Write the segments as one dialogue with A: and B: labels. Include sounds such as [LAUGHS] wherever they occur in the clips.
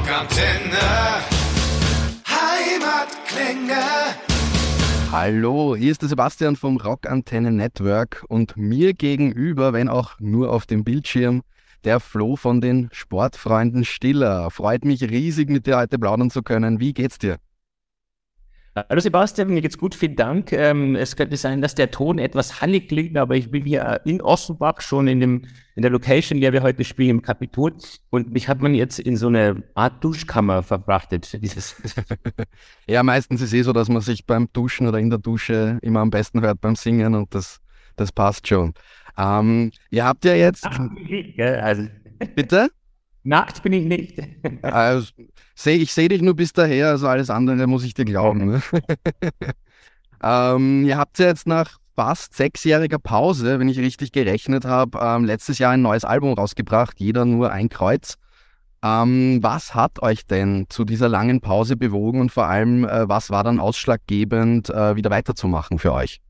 A: Rockantenne. Heimatklänge.
B: Hallo, hier ist der Sebastian vom Rockantenne Network und mir gegenüber, wenn auch nur auf dem Bildschirm, der Flo von den Sportfreunden Stiller. Freut mich riesig, mit dir heute plaudern zu können. Wie geht's dir?
C: Hallo Sebastian, mir geht's gut, vielen Dank. Ähm, es könnte sein, dass der Ton etwas hallig klingt, aber ich bin hier in Offenbach schon in, dem, in der Location, in der wir heute spielen, im Kapitol. Und mich hat man jetzt in so eine Art Duschkammer verbrachtet. Dieses [LAUGHS]
B: ja, meistens ist es eh so, dass man sich beim Duschen oder in der Dusche immer am besten hört beim Singen und das, das passt schon. Ähm, ihr habt ja jetzt. Ach,
C: also.
B: Bitte?
C: Nackt bin ich nicht. [LAUGHS]
B: Also, seh, ich sehe dich nur bis daher, also alles andere muss ich dir glauben. Ne? [LAUGHS] ähm, ihr habt ja jetzt nach fast sechsjähriger Pause, wenn ich richtig gerechnet habe, ähm, letztes Jahr ein neues Album rausgebracht, jeder nur ein Kreuz. Ähm, was hat euch denn zu dieser langen Pause bewogen und vor allem, äh, was war dann ausschlaggebend, äh, wieder weiterzumachen für euch?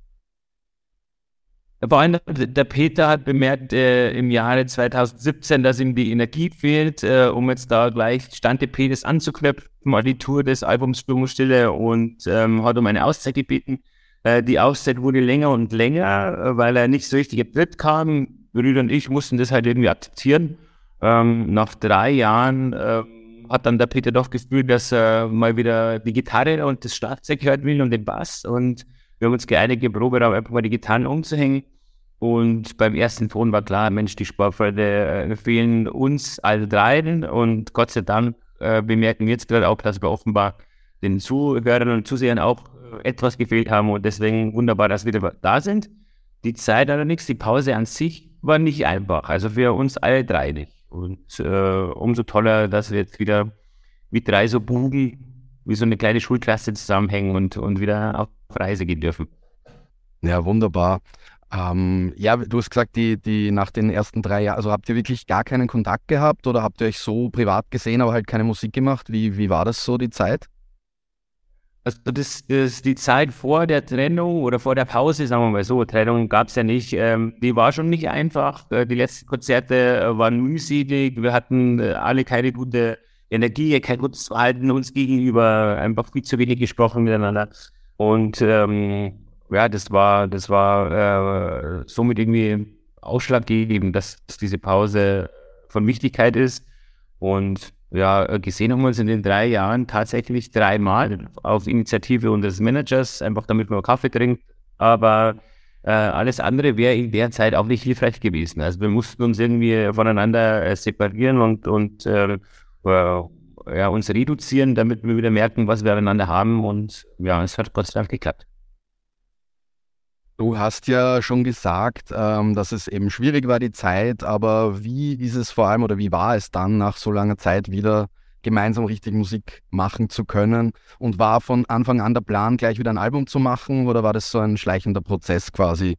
C: Allem der Peter hat bemerkt äh, im Jahre 2017, dass ihm die Energie fehlt, äh, um jetzt da gleich Stante Peters anzuknöpfen, mal die Tour des Albums Sturmstille und ähm, hat um eine Auszeit gebeten. Äh, die Auszeit wurde länger und länger, äh, weil er nicht so richtig Tritt kam. Brüder und ich mussten das halt irgendwie akzeptieren. Ähm, nach drei Jahren äh, hat dann der Peter doch gefühlt, dass er mal wieder die Gitarre und das Schlagzeug hören will und den Bass und wir haben uns geeinigt, im Proberaum einfach mal die Gitarren umzuhängen. Und beim ersten Ton war klar, Mensch, die Sportfreunde äh, fehlen uns alle dreien. Und Gott sei Dank äh, bemerken wir jetzt gerade auch, dass wir offenbar den Zuhörern und Zusehern auch äh, etwas gefehlt haben. Und deswegen wunderbar, dass wir da sind. Die Zeit allerdings, die Pause an sich war nicht einfach. Also für uns alle drei nicht. Und äh, umso toller, dass wir jetzt wieder wie drei so Buben, wie so eine kleine Schulklasse zusammenhängen und, und wieder auf Reise gehen dürfen.
B: Ja, wunderbar. Ähm, ja, du hast gesagt, die, die nach den ersten drei Jahren, also habt ihr wirklich gar keinen Kontakt gehabt oder habt ihr euch so privat gesehen, aber halt keine Musik gemacht? Wie, wie war das so, die Zeit?
C: Also das, das, die Zeit vor der Trennung oder vor der Pause, sagen wir mal so, Trennung gab es ja nicht, ähm, die war schon nicht einfach. Äh, die letzten Konzerte äh, waren mühselig, wir hatten äh, alle keine gute Energie, kein gutes Verhalten uns gegenüber, einfach viel zu wenig gesprochen miteinander. Und ähm, ja, das war, das war äh, somit irgendwie ausschlaggebend, dass, diese Pause von Wichtigkeit ist. Und ja, gesehen haben wir uns in den drei Jahren tatsächlich dreimal auf Initiative unseres Managers, einfach damit man Kaffee trinkt. Aber äh, alles andere wäre in der Zeit auch nicht hilfreich gewesen. Also wir mussten uns irgendwie voneinander äh, separieren und, und äh, ja, uns reduzieren, damit wir wieder merken, was wir aneinander haben. Und ja, es hat Gott sei Dank geklappt.
B: Du hast ja schon gesagt, ähm, dass es eben schwierig war, die Zeit, aber wie ist es vor allem oder wie war es dann nach so langer Zeit wieder gemeinsam richtig Musik machen zu können? Und war von Anfang an der Plan, gleich wieder ein Album zu machen oder war das so ein schleichender Prozess quasi?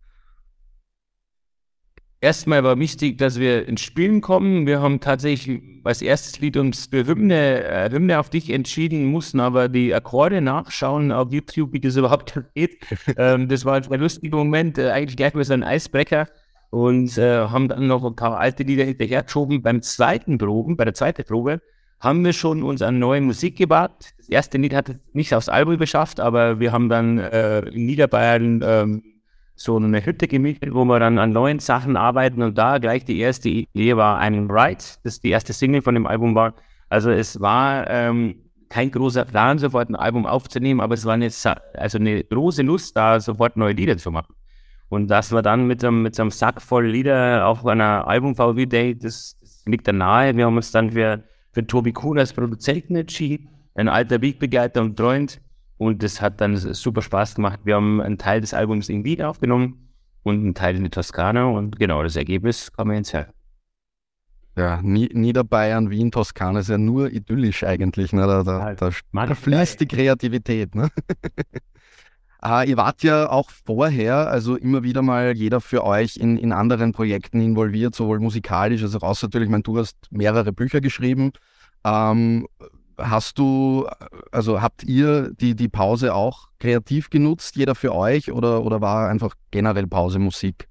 C: Erstmal war wichtig, dass wir ins Spielen kommen. Wir haben tatsächlich als erstes Lied uns für Hymne, äh, Hymne auf dich entschieden, mussten aber die Akkorde nachschauen auf YouTube, wie das überhaupt [LAUGHS] geht. ähm, das war ein lustiger Moment, äh, eigentlich gleich mal so ein Eisbrecher und äh, haben dann noch ein paar alte Lieder hinterhergeschoben. Beim zweiten Proben, bei der zweiten Probe, haben wir schon uns an neue Musik gewagt. Das erste Lied hat es nicht aufs Album geschafft, aber wir haben dann äh, in Niederbayern ähm, so eine Hütte gemietet, wo wir dann an neuen Sachen arbeiten und da gleich die erste Idee war ein Ride, das die erste Single von dem Album war. Also es war ähm, kein großer Plan, sofort ein Album aufzunehmen, aber es war eine, also eine große Lust da, sofort neue Lieder zu machen. Und dass wir dann mit, mit so einem Sack voll Lieder auf einer Album-VW-Day, das, das, liegt da nahe. Wir haben uns dann für, für Tobi Kuhn als Produzenten entschieden, ein alter Wegbegleiter und Freund, und das hat dann super Spaß gemacht. Wir haben einen Teil des Albums in Wien aufgenommen und einen Teil in der Toskana. Und genau das Ergebnis kann man jetzt hören.
B: Ja, Niederbayern, Wien, Toskana ist ja nur idyllisch eigentlich. Ne? Da, da, da, da fließt die Kreativität. Ne? [LAUGHS] ah, ihr wart ja auch vorher, also immer wieder mal jeder für euch in, in anderen Projekten involviert, sowohl musikalisch als auch außer natürlich. Ich meine, du hast mehrere Bücher geschrieben. Ähm, Hast du, also habt ihr die, die Pause auch kreativ genutzt, jeder für euch, oder, oder war einfach generell Pause Musik?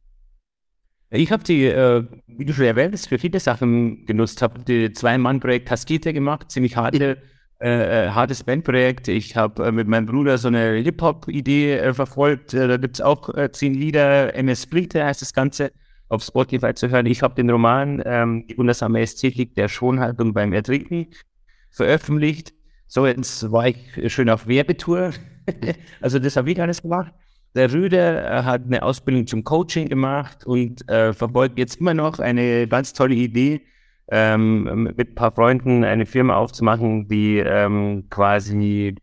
C: Ich habe die, äh, wie du schon erwähnt hast, für viele Sachen genutzt. Habe die Zwei-Mann-Projekt Kaskete gemacht, ziemlich harte, äh, äh, hartes Bandprojekt. Ich habe äh, mit meinem Bruder so eine Hip-Hop-Idee äh, verfolgt. Äh, da gibt es auch zehn Lieder. MS Splitter heißt das Ganze auf Spotify zu hören. Ich habe den Roman ähm, Die wundersame Ästhetik der Schonhaltung beim Ertrinken veröffentlicht. So, jetzt war ich schön auf Werbetour. [LAUGHS] also das habe ich alles gemacht. Der Rüder hat eine Ausbildung zum Coaching gemacht und äh, verfolgt jetzt immer noch eine ganz tolle Idee, ähm, mit ein paar Freunden eine Firma aufzumachen, die ähm, quasi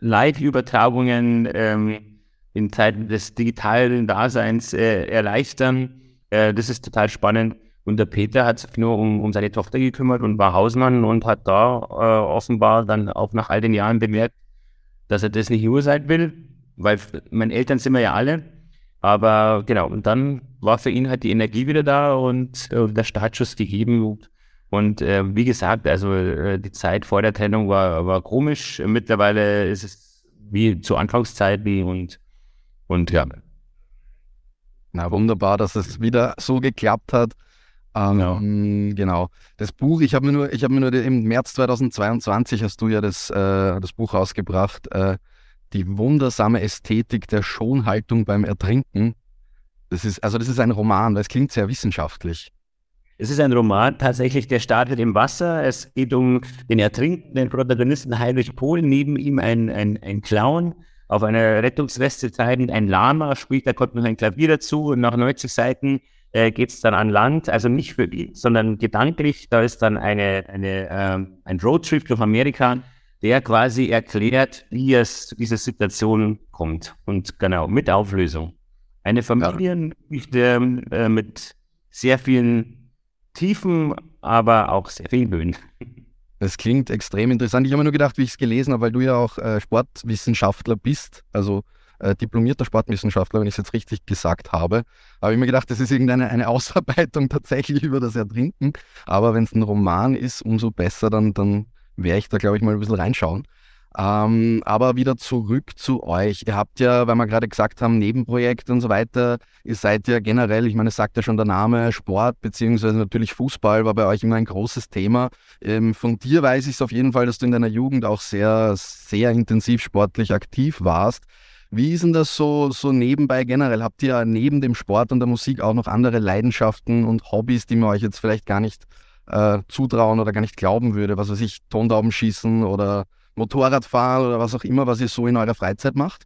C: Live-Übertragungen ähm, in Zeiten des digitalen Daseins äh, erleichtern. Äh, das ist total spannend. Und der Peter hat sich nur um, um seine Tochter gekümmert und war Hausmann und hat da äh, offenbar dann auch nach all den Jahren bemerkt, dass er das nicht nur sein will, weil meine Eltern sind wir ja alle. Aber genau, und dann war für ihn halt die Energie wieder da und äh, der Startschuss gegeben. Und, äh, wie gesagt, also äh, die Zeit vor der Trennung war, war komisch. Mittlerweile ist es wie zu Anfangszeiten und, und ja.
B: Na, wunderbar, dass es wieder so geklappt hat. Ähm, ja. Genau. Das Buch, ich habe mir nur, ich habe mir nur im März 2022 hast du ja das, äh, das Buch rausgebracht, äh, die wundersame Ästhetik der Schonhaltung beim Ertrinken. Das ist, also das ist ein Roman, das klingt sehr wissenschaftlich.
C: Es ist ein Roman, tatsächlich, der startet im Wasser. Es geht um den ertrinkenden Protagonisten Heinrich Pohl, neben ihm ein, ein, ein Clown auf einer Rettungsweste treibend, ein Lama, spielt, da kommt noch ein Klavier dazu und nach 90 Seiten äh, geht es dann an Land, also nicht für ihn, sondern gedanklich. Da ist dann eine, eine, ähm, ein Roadtrip durch Amerika, der quasi erklärt, wie es zu dieser Situation kommt. Und genau, mit Auflösung. Eine Familiengeschichte äh, mit sehr vielen Tiefen, aber auch sehr vielen Höhen.
B: Das klingt extrem interessant. Ich habe mir nur gedacht, wie ich es gelesen habe, weil du ja auch äh, Sportwissenschaftler bist, also äh, diplomierter Sportwissenschaftler, wenn ich es jetzt richtig gesagt habe. Habe ich mir gedacht, das ist irgendeine eine Ausarbeitung [LAUGHS] tatsächlich über das Ertrinken. Aber wenn es ein Roman ist, umso besser, dann, dann werde ich da, glaube ich, mal ein bisschen reinschauen. Ähm, aber wieder zurück zu euch. Ihr habt ja, weil wir gerade gesagt haben, Nebenprojekte und so weiter, ihr seid ja generell, ich meine, es sagt ja schon der Name, Sport beziehungsweise natürlich Fußball war bei euch immer ein großes Thema. Ähm, von dir weiß ich es auf jeden Fall, dass du in deiner Jugend auch sehr, sehr intensiv sportlich aktiv warst. Wie ist denn das so, so nebenbei generell? Habt ihr neben dem Sport und der Musik auch noch andere Leidenschaften und Hobbys, die man euch jetzt vielleicht gar nicht äh, zutrauen oder gar nicht glauben würde? Was weiß ich, Tondauben schießen oder Motorradfahren oder was auch immer, was ihr so in eurer Freizeit macht?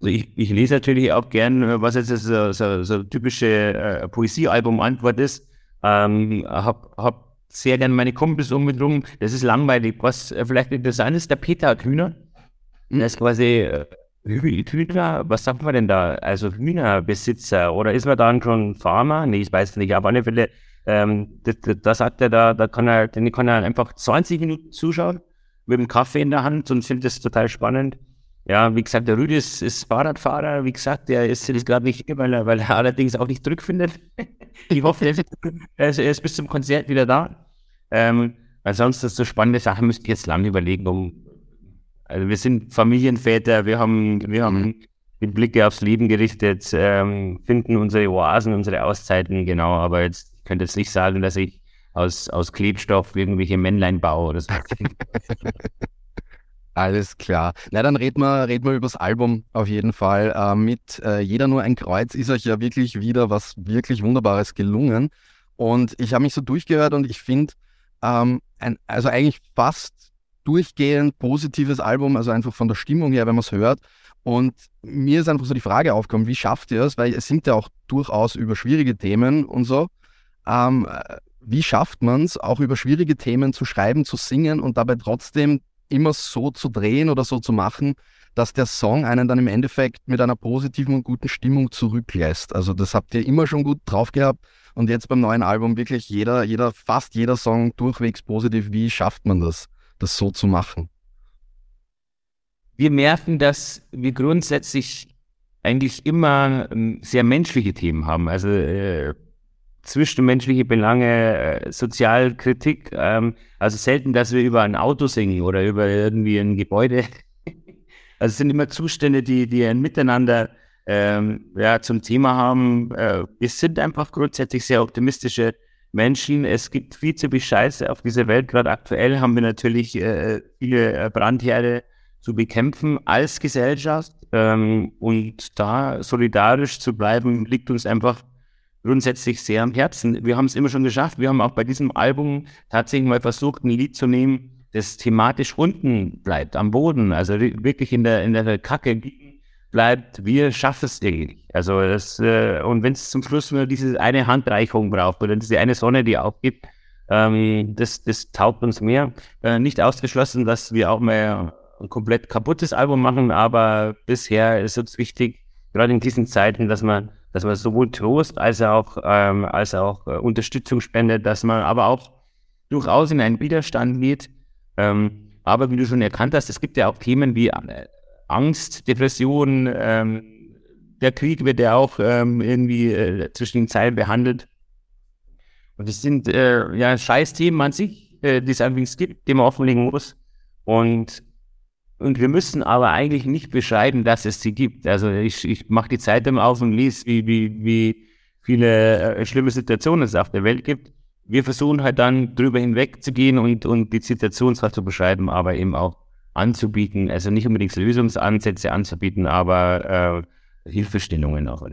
C: Also ich, ich lese natürlich auch gern, was jetzt so, so, so typische äh, Poesiealbum-Antwort ist. Ähm, hab, hab sehr gern meine Kumpels um mich rum. Das ist langweilig. Was äh, vielleicht interessant ist, der Peter hat Hühner. Mhm. Das ist quasi äh, Hühner, was sagt man denn da? Also Hühnerbesitzer oder ist man dann schon Farmer? Nee, ich weiß nicht, aber auf alle Fälle, ähm, da sagt er da, da kann er, den kann er einfach 20 Minuten zuschauen mit dem Kaffee in der Hand und findet das total spannend. Ja, wie gesagt, der Rüdi ist, ist Fahrradfahrer, wie gesagt, der ist jetzt gerade nicht hier, weil er, weil er allerdings auch nicht zurückfindet. [LAUGHS] ich hoffe, er ist, er ist bis zum Konzert wieder da. Ähm, ansonsten so spannende Sachen müsste ich jetzt lange überlegen, um also wir sind Familienväter, wir haben, wir haben mhm. die Blicke aufs Leben gerichtet, ähm, finden unsere Oasen, unsere Auszeiten, genau, aber jetzt ich könnte jetzt nicht sagen, dass ich aus, aus Klebstoff irgendwelche Männlein baue oder so. [LAUGHS]
B: Alles klar. Na, dann reden wir, reden wir über das Album auf jeden Fall. Äh, mit äh, Jeder nur ein Kreuz ist euch ja wirklich wieder was wirklich Wunderbares gelungen. Und ich habe mich so durchgehört und ich finde, ähm, also eigentlich fast durchgehend positives Album, also einfach von der Stimmung her, wenn man es hört. Und mir ist einfach so die Frage aufgekommen, wie schafft ihr es? Weil es singt ja auch durchaus über schwierige Themen und so. Ähm, wie schafft man es, auch über schwierige Themen zu schreiben, zu singen und dabei trotzdem immer so zu drehen oder so zu machen, dass der Song einen dann im Endeffekt mit einer positiven und guten Stimmung zurücklässt. Also das habt ihr immer schon gut drauf gehabt und jetzt beim neuen Album wirklich jeder, jeder, fast jeder Song durchwegs positiv. Wie schafft man das? Das so zu machen?
C: Wir merken, dass wir grundsätzlich eigentlich immer ähm, sehr menschliche Themen haben. Also äh, zwischenmenschliche Belange, äh, Sozialkritik. Ähm, also selten, dass wir über ein Auto singen oder über irgendwie ein Gebäude. [LAUGHS] also es sind immer Zustände, die, die ein Miteinander ähm, ja, zum Thema haben. Äh, wir sind einfach grundsätzlich sehr optimistische Menschen. Es gibt viel zu viel Scheiße auf dieser Welt. Gerade aktuell haben wir natürlich äh, viele äh, Brandherde zu bekämpfen als Gesellschaft. Ähm, und da solidarisch zu bleiben, liegt uns einfach grundsätzlich sehr am Herzen. Wir haben es immer schon geschafft. Wir haben auch bei diesem Album tatsächlich mal versucht, ein Lied zu nehmen, das thematisch unten bleibt, am Boden, also wirklich in der, in der Kacke liegen bleibt. Wir schaffen es irgendwie. Also das, äh, und wenn es zum Schluss nur diese eine Handreichung braucht oder diese eine Sonne, die aufgibt, ähm, das, das taugt uns mehr. Äh, nicht ausgeschlossen, dass wir auch mal ein komplett kaputtes Album machen, aber bisher ist uns wichtig, gerade in diesen Zeiten, dass man dass man sowohl Trost als auch, ähm, als auch äh, Unterstützung spendet, dass man aber auch durchaus in einen Widerstand geht. Ähm, aber wie du schon erkannt hast, es gibt ja auch Themen wie äh, Angst, Depression, ähm, der Krieg wird ja auch ähm, irgendwie äh, zwischen den Zeilen behandelt. Und es sind äh, ja Scheißthemen an sich, äh, die es allerdings gibt, die man offenlegen muss. Und und wir müssen aber eigentlich nicht beschreiben, dass es sie gibt. Also ich, ich mache die Zeitung auf und lese, wie, wie, wie viele äh, schlimme Situationen es auf der Welt gibt. Wir versuchen halt dann drüber hinweg zu gehen und, und die Situation zwar zu beschreiben, aber eben auch anzubieten. Also nicht unbedingt Lösungsansätze anzubieten, aber äh, Hilfestellungen auch.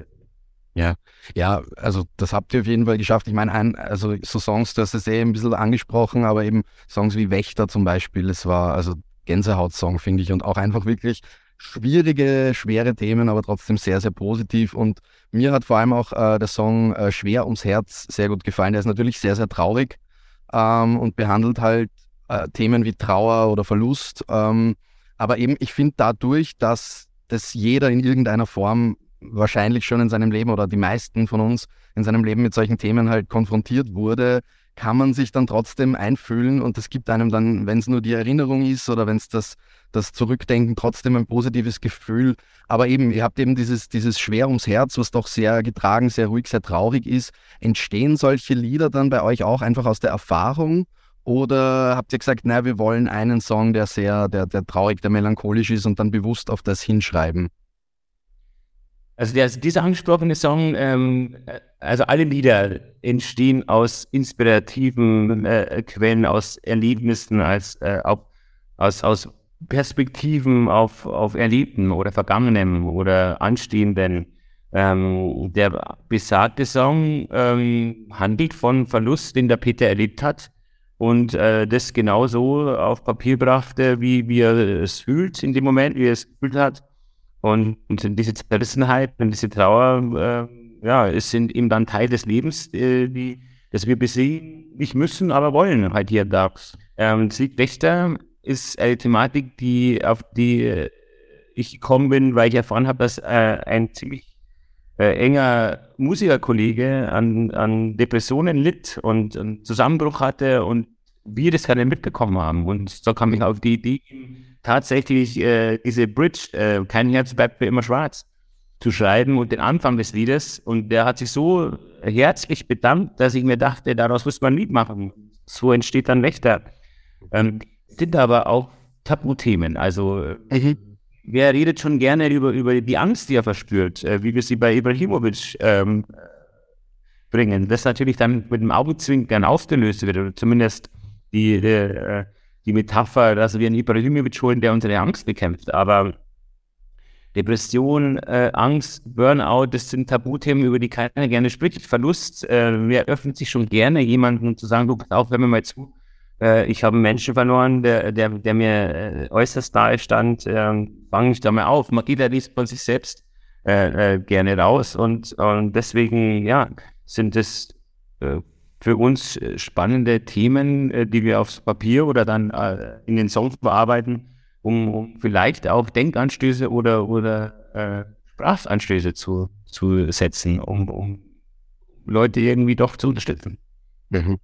B: Ja, ja, also das habt ihr auf jeden Fall geschafft. Ich meine, ein, also so Songs, du hast es eh ein bisschen angesprochen, aber eben Songs wie Wächter zum Beispiel, es war, also Gänsehaut-Song, finde ich. Und auch einfach wirklich schwierige, schwere Themen, aber trotzdem sehr, sehr positiv. Und mir hat vor allem auch äh, der Song äh, Schwer ums Herz sehr gut gefallen. Der ist natürlich sehr, sehr traurig ähm, und behandelt halt äh, Themen wie Trauer oder Verlust. Ähm, aber eben, ich finde dadurch, dass das jeder in irgendeiner Form wahrscheinlich schon in seinem Leben oder die meisten von uns in seinem Leben mit solchen Themen halt konfrontiert wurde, kann man sich dann trotzdem einfühlen und das gibt einem dann, wenn es nur die Erinnerung ist oder wenn es das, das Zurückdenken, trotzdem ein positives Gefühl. Aber eben, ihr habt eben dieses, dieses Schwer ums Herz, was doch sehr getragen, sehr ruhig, sehr traurig ist. Entstehen solche Lieder dann bei euch auch einfach aus der Erfahrung? Oder habt ihr gesagt, na, wir wollen einen Song, der sehr, der, der traurig, der melancholisch ist und dann bewusst auf das hinschreiben?
C: Also der, dieser angesprochene Song, ähm, also alle Lieder entstehen aus inspirativen äh, Quellen, aus Erlebnissen, als, äh, auch, aus, aus Perspektiven auf, auf Erlebten oder Vergangenem oder Anstehenden. Ähm, der besagte Song ähm, handelt von Verlust, den der Peter erlebt hat und äh, das genauso auf Papier brachte, wie, wie er es fühlt in dem Moment, wie er es gefühlt hat. Und, und diese Zerrissenheit und diese Trauer, äh, ja, es sind eben dann Teil des Lebens, äh, die, das wir besehen, nicht müssen, aber wollen halt hier da. Ähm, Sieg Wächter ist eine Thematik, die, auf die ich gekommen bin, weil ich erfahren habe, dass äh, ein ziemlich äh, enger Musikerkollege an, an Depressionen litt und einen Zusammenbruch hatte und wir das gerade mitbekommen haben. Und so kam ich auf die Idee, tatsächlich äh, diese Bridge, äh, kein Herz bleibt für immer schwarz, zu schreiben und den Anfang des Liedes. Und der hat sich so herzlich bedankt, dass ich mir dachte, daraus muss man ein Lied machen. So entsteht dann Wächter. Ähm, sind aber auch Tabuthemen. Also mhm. Wer redet schon gerne über, über die Angst, die er verspürt, äh, wie wir sie bei Ibrahimovic ähm, bringen. Das natürlich dann mit dem Augenzwinkern aufgelöst wird, oder zumindest die, die, äh, die Metapher, dass wir einen Ibrahimovic holen, der unsere Angst bekämpft. Aber Depression, äh, Angst, Burnout, das sind Tabuthemen, über die keiner gerne spricht. Verlust, äh, wer öffnet sich schon gerne, jemanden zu sagen, du pass auf, hör mir mal zu. Äh, ich habe einen Menschen verloren, der, der, der mir äh, äußerst nahe stand. Äh, Fang ich da mal auf. Man geht ja nicht von sich selbst äh, äh, gerne raus. Und, und deswegen, ja, sind es äh, für uns äh, spannende Themen, die wir aufs Papier oder dann in den Songs bearbeiten, um, um vielleicht auch Denkanstöße oder, oder Sprachanstöße zu, zu setzen, um, um Leute irgendwie doch zu unterstützen. Mhm.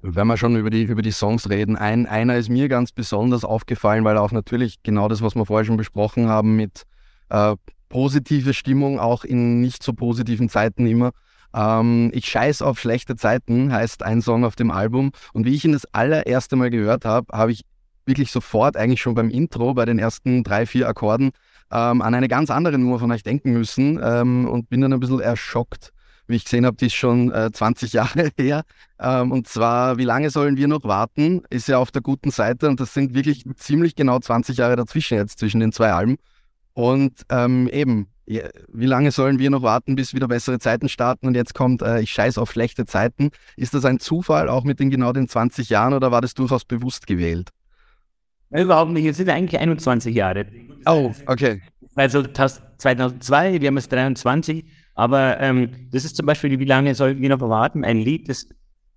B: Wenn wir schon über die, über die Songs reden, ein, einer ist mir ganz besonders aufgefallen, weil auch natürlich genau das, was wir vorher schon besprochen haben, mit äh, positive Stimmung auch in nicht so positiven Zeiten immer ähm, ich scheiß auf schlechte Zeiten heißt ein Song auf dem Album. Und wie ich ihn das allererste Mal gehört habe, habe ich wirklich sofort, eigentlich schon beim Intro, bei den ersten drei, vier Akkorden, ähm, an eine ganz andere Nummer von euch denken müssen ähm, und bin dann ein bisschen erschockt, wie ich gesehen habe, die ist schon äh, 20 [LAUGHS] Jahre her. Ähm, und zwar, wie lange sollen wir noch warten? Ist ja auf der guten Seite und das sind wirklich ziemlich genau 20 Jahre dazwischen jetzt, zwischen den zwei Alben. Und ähm, eben, wie lange sollen wir noch warten, bis wieder bessere Zeiten starten und jetzt kommt, äh, ich scheiß auf schlechte Zeiten. Ist das ein Zufall, auch mit den genau den 20 Jahren oder war das durchaus bewusst gewählt?
C: Überhaupt nicht, es sind eigentlich 21 Jahre.
B: Oh, okay.
C: Also 2002, wir haben es 23, aber ähm, das ist zum Beispiel, wie lange sollten wir noch warten? Ein Lied, das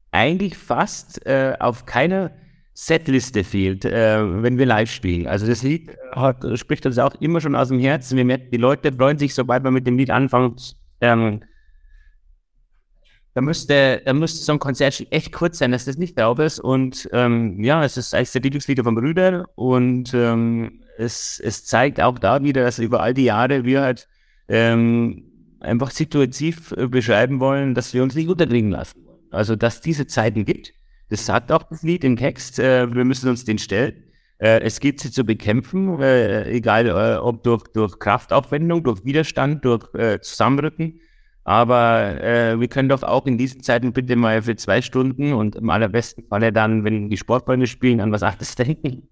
C: eigentlich fast äh, auf keiner Setliste fehlt, äh, wenn wir live spielen. Also das Lied hat, spricht uns auch immer schon aus dem Herzen. Wir merken, die Leute freuen sich, sobald man mit dem Lied anfängt. Ähm, da müsste, da müsste so ein Konzert echt kurz sein, dass das nicht drauf ist. Und ähm, ja, es ist eigentlich der Lieblingslied von Brüder und ähm, es, es zeigt auch da wieder, dass über all die Jahre wir halt ähm, einfach situativ äh, beschreiben wollen, dass wir uns nicht unterkriegen lassen. Also, dass diese Zeiten gibt das sagt auch das Lied im Text. Äh, wir müssen uns den stellen. Äh, es gilt sie zu bekämpfen, egal ob durch, durch Kraftaufwendung, durch Widerstand, durch Zusammenrücken. Aber äh, wir können doch auch in diesen Zeiten bitte mal für zwei Stunden und im allerbesten Falle dann, wenn die Sportfreunde spielen, an was anderes [LAUGHS] denken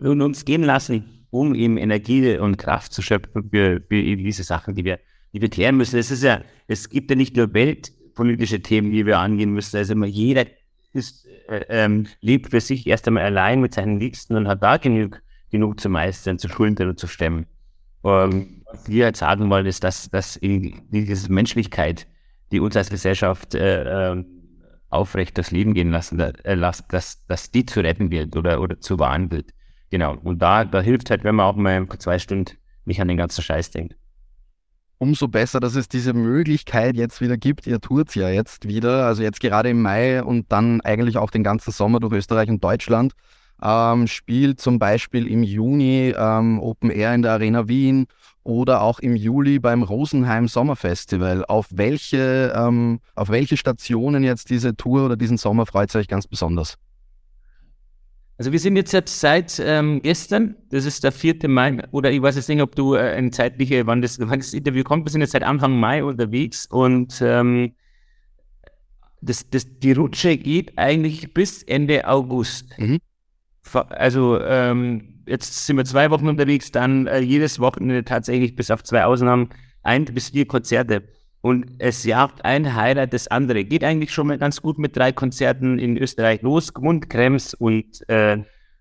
C: und uns gehen lassen, um eben Energie und Kraft zu schöpfen für, für eben diese Sachen, die wir, die wir klären müssen. Es ist ja, es gibt ja nicht nur weltpolitische Themen, die wir angehen müssen. Also immer jeder ist, äh, ähm, lebt für sich erst einmal allein mit seinen Liebsten und hat da genug, genug zu meistern, zu schultern und zu stemmen. Ähm, was wir jetzt sagen wollen, ist, dass, dass diese Menschlichkeit, die uns als Gesellschaft äh, äh, aufrecht das Leben gehen lassen, äh, dass, dass die zu retten wird oder, oder zu wahren wird. Genau. Und da, da hilft halt, wenn man auch mal zwei Stunden nicht an den ganzen Scheiß denkt
B: umso besser, dass es diese Möglichkeit jetzt wieder gibt. Ihr tut ja jetzt wieder, also jetzt gerade im Mai und dann eigentlich auch den ganzen Sommer durch Österreich und Deutschland. Ähm, spielt zum Beispiel im Juni ähm, Open Air in der Arena Wien oder auch im Juli beim Rosenheim Sommerfestival. Auf welche, ähm, auf welche Stationen jetzt diese Tour oder diesen Sommer freut ihr euch ganz besonders?
C: Also wir sind jetzt, seit ähm, gestern, das ist der 4. Mai, oder ich weiß jetzt nicht, ob du äh, eine zeitliche, wann das, wann das Interview kommt, wir sind jetzt seit Anfang Mai unterwegs und ähm, das, das, die Rutsche geht eigentlich bis Ende August. Mhm. Also ähm, jetzt sind wir zwei Wochen unterwegs, dann äh, jedes Wochenende tatsächlich bis auf zwei Ausnahmen ein bis vier Konzerte und es jagt ein Highlight das andere. Geht eigentlich schon mal ganz gut mit drei Konzerten in Österreich los. Gmund, Krems und, äh,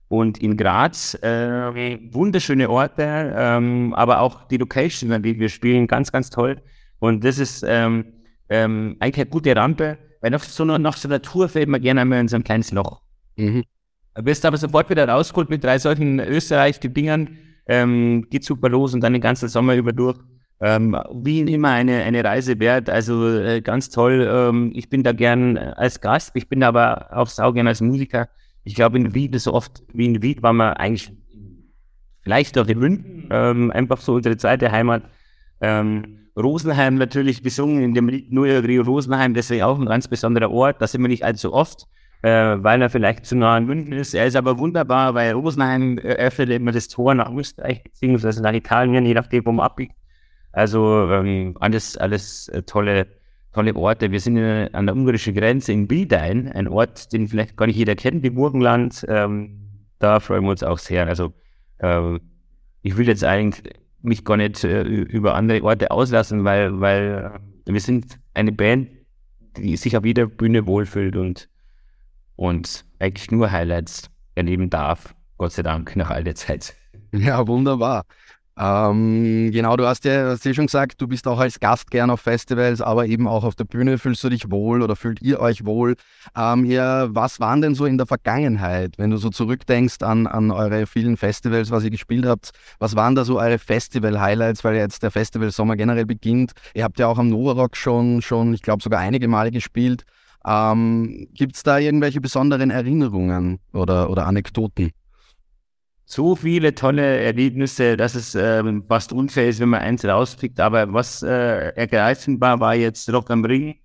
C: und in Graz. Äh, wunderschöne Orte, ähm, aber auch die Location, an denen wir spielen, ganz, ganz toll. Und das ist ähm, ähm, eigentlich eine gute Rampe, weil nach so, nach so einer Tour fällt man gerne einmal in so ein kleines Loch. Mhm. Wirst aber sofort wieder rausgeholt mit drei solchen Österreich-Dingern. Ähm, geht super los und dann den ganzen Sommer über durch. Ähm, wie immer eine, eine Reise wert, also äh, ganz toll. Ähm, ich bin da gern als Gast, ich bin aber auch sau gern als Musiker. Ich glaube, in Wien so oft wie in Wien war man eigentlich vielleicht auch in München, ähm, einfach so unsere zweite Heimat. Ähm, Rosenheim natürlich besungen in dem Lied Nur Rio Rosenheim, deswegen auch ein ganz besonderer Ort. Da sind wir nicht allzu oft, äh, weil er vielleicht zu nah an München ist. Er ist aber wunderbar, weil Rosenheim öffnet immer das Tor nach Österreich beziehungsweise nach Italien, je nachdem, wo man abbiegt. Also ähm, alles, alles äh, tolle, tolle Orte. Wir sind in, an der ungarischen Grenze in Bildein, ein Ort, den vielleicht gar nicht jeder kennt, im Burgenland. Ähm, da freuen wir uns auch sehr. Also äh, ich will jetzt eigentlich mich gar nicht äh, über andere Orte auslassen, weil, weil äh, wir sind eine Band, die sich auf jeder Bühne wohlfühlt und, und eigentlich nur Highlights erleben darf. Gott sei Dank, nach all der Zeit.
B: Ja, wunderbar. Ähm, genau, du hast ja, hast ja schon gesagt, du bist auch als Gast gern auf Festivals, aber eben auch auf der Bühne. Fühlst du dich wohl oder fühlt ihr euch wohl? Ähm, ja, was waren denn so in der Vergangenheit, wenn du so zurückdenkst an, an eure vielen Festivals, was ihr gespielt habt? Was waren da so eure Festival-Highlights, weil jetzt der Festival-Sommer generell beginnt? Ihr habt ja auch am Novarock schon, schon ich glaube, sogar einige Male gespielt. Ähm, Gibt es da irgendwelche besonderen Erinnerungen oder, oder Anekdoten?
C: So viele tolle Erlebnisse, dass es äh, fast unfair ist, wenn man eins rauspickt. Aber was äh, ergreifend war, war jetzt Rock am Ring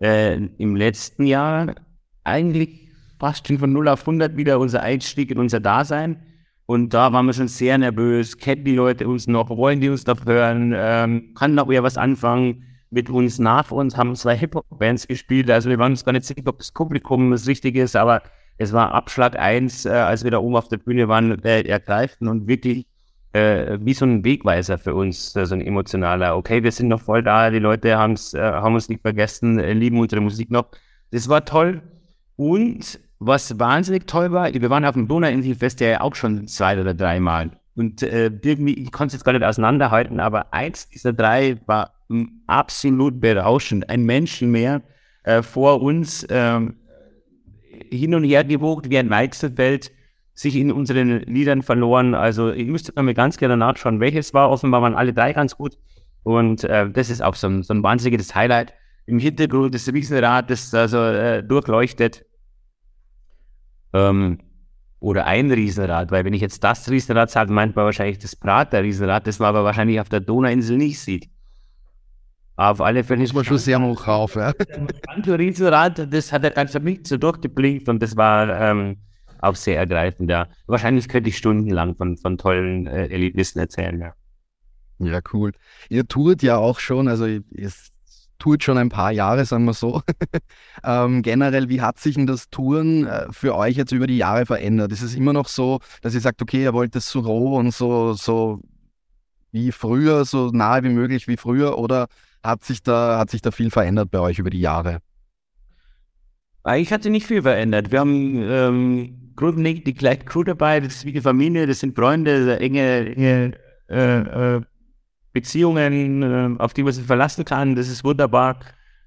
C: äh, im letzten Jahr eigentlich fast schon von 0 auf 100 wieder unser Einstieg in unser Dasein. Und da waren wir schon sehr nervös. Kennen die Leute uns noch? Wollen die uns noch hören? Ähm, kann noch wer was anfangen mit uns? Nach uns haben zwei Hip-Hop-Bands gespielt. Also wir waren uns gar nicht sicher, ob das Publikum das Richtige ist, aber es war Abschlag eins, äh, als wir da oben auf der Bühne waren, äh, ergreifend und wirklich äh, wie so ein Wegweiser für uns, äh, so ein emotionaler. Okay, wir sind noch voll da, die Leute haben's, äh, haben uns nicht vergessen, lieben unsere Musik noch. Das war toll. Und was wahnsinnig toll war, wir waren auf dem Donauinselfest ja auch schon zwei oder dreimal. Und äh, irgendwie, ich konnte es jetzt gar nicht auseinanderhalten, aber eins dieser drei war absolut berauschend. Ein Menschenmeer äh, vor uns, ähm, hin und her gewogt wie ein Weizenfeld, sich in unseren Liedern verloren. Also ich müsste mir ganz gerne nachschauen, welches war. Offenbar waren alle drei ganz gut. Und äh, das ist auch so ein, so ein wahnsinniges Highlight. Im Hintergrund das Riesenrad, das also äh, durchleuchtet. Ähm, oder ein Riesenrad, weil wenn ich jetzt das Riesenrad sage, meint man wahrscheinlich das Prater Riesenrad, das man aber wahrscheinlich auf der Donauinsel nicht sieht. Auf alle Fälle.
B: Muss man schon sehr hoch rauf, ja. [LAUGHS]
C: Das Riesenrad, das hat er ganz für mich so durchgeblinkt und das war ähm, auch sehr ergreifend, ja. Wahrscheinlich könnte ich stundenlang von, von tollen äh, Erlebnissen erzählen, ja.
B: Ja, cool. Ihr tourt ja auch schon, also ihr, tut schon ein paar Jahre, sagen wir so. [LAUGHS] ähm, generell, wie hat sich denn das Touren äh, für euch jetzt über die Jahre verändert? Ist es immer noch so, dass ihr sagt, okay, ihr wollt es so roh und so, so wie früher, so nahe wie möglich wie früher, oder hat sich da, hat sich da viel verändert bei euch über die Jahre?
C: Eigentlich hat sich nicht viel verändert. Wir haben ähm, grundlegend die gleiche Crew dabei, das ist wie die Familie, das sind Freunde, enge, enge äh, äh, Beziehungen, äh, auf die man sich verlassen kann. Das ist wunderbar.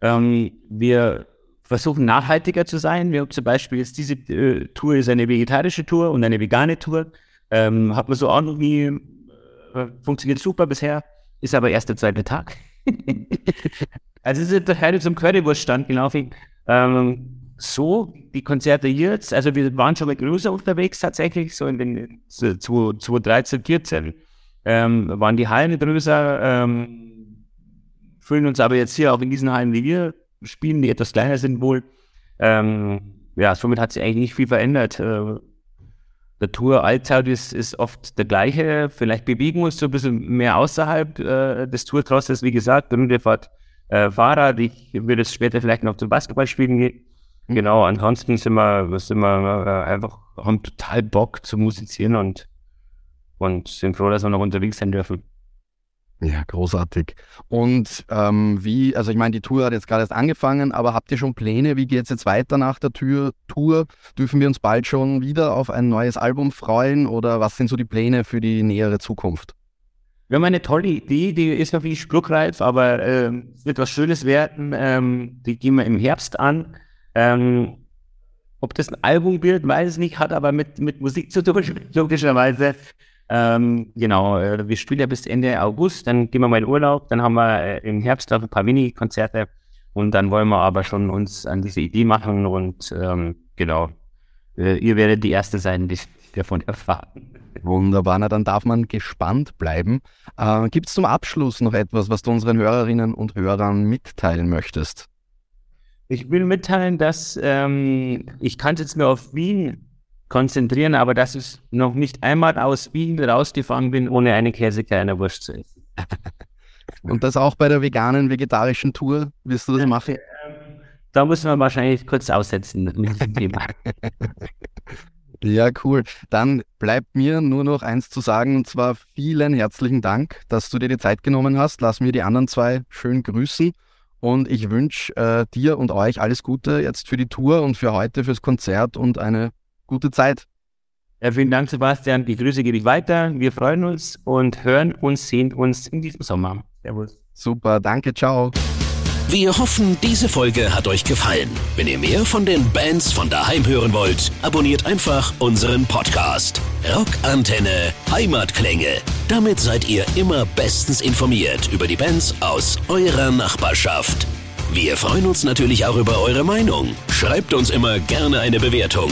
C: Ähm, wir versuchen nachhaltiger zu sein. Wir haben zum Beispiel jetzt diese äh, Tour ist eine vegetarische Tour und eine vegane Tour. Ähm, hat man so auch noch nie, funktioniert super bisher, ist aber erst der zweite Tag. [LAUGHS] also es ist heute zum Currywurststand gelaufen. Ähm, so, die Konzerte jetzt, also wir waren schon mal größer unterwegs tatsächlich, so in den 2013, 14 ähm, waren die Hallen größer, ähm, fühlen uns aber jetzt hier auch in diesen Hallen, die wir spielen, die etwas kleiner sind wohl. Ähm, ja, somit hat sich eigentlich nicht viel verändert. Äh, der Tour-Alltag ist, ist oft der gleiche. Vielleicht bewegen wir uns so ein bisschen mehr außerhalb äh, des Tourcrosses. Wie gesagt, Runde fährt äh, Fahrrad. Ich würde es später vielleicht noch zum Basketballspielen gehen. Mhm. Genau, ansonsten sind wir, sind wir äh, einfach, haben total Bock zu musizieren und und sind froh, dass wir noch unterwegs sein dürfen.
B: Ja, großartig. Und ähm, wie, also ich meine, die Tour hat jetzt gerade erst angefangen, aber habt ihr schon Pläne? Wie geht es jetzt weiter nach der Tür Tour? Dürfen wir uns bald schon wieder auf ein neues Album freuen oder was sind so die Pläne für die nähere Zukunft?
C: Wir haben eine tolle Idee, die ist noch nicht spruchreif, aber äh, wird was Schönes werden. Ähm, die gehen wir im Herbst an. Ähm, ob das ein Album wird, weiß ich nicht, hat aber mit, mit Musik zu tun, [LAUGHS] logischerweise. Ähm, genau, äh, wir spielen ja bis Ende August, dann gehen wir mal in Urlaub, dann haben wir äh, im Herbst noch ein paar Mini-Konzerte und dann wollen wir aber schon uns an diese Idee machen und ähm, genau, äh, ihr werdet die Erste sein, die [LAUGHS] davon erfahren.
B: Wunderbar, na dann darf man gespannt bleiben. Äh, Gibt es zum Abschluss noch etwas, was du unseren Hörerinnen und Hörern mitteilen möchtest?
C: Ich will mitteilen, dass ähm, ich kann jetzt nur auf Wien konzentrieren, aber dass ich noch nicht einmal aus Wien rausgefahren bin, ohne eine Käsekleine Wurst zu essen. [LAUGHS]
B: Und das auch bei der veganen, vegetarischen Tour? Wirst du das machen?
C: Da muss man wahrscheinlich kurz aussetzen mit dem Thema. [LAUGHS]
B: Ja, cool. Dann bleibt mir nur noch eins zu sagen, und zwar vielen herzlichen Dank, dass du dir die Zeit genommen hast. Lass mir die anderen zwei schön grüßen. Und ich wünsche äh, dir und euch alles Gute jetzt für die Tour und für heute, fürs Konzert und eine gute Zeit.
C: Ja, vielen Dank, Sebastian. Die Grüße gebe ich weiter. Wir freuen uns und hören uns, sehen uns in diesem Sommer.
B: Servus. Super, danke, ciao.
A: Wir hoffen, diese Folge hat euch gefallen. Wenn ihr mehr von den Bands von daheim hören wollt, abonniert einfach unseren Podcast. Rockantenne Heimatklänge. Damit seid ihr immer bestens informiert über die Bands aus eurer Nachbarschaft. Wir freuen uns natürlich auch über eure Meinung. Schreibt uns immer gerne eine Bewertung.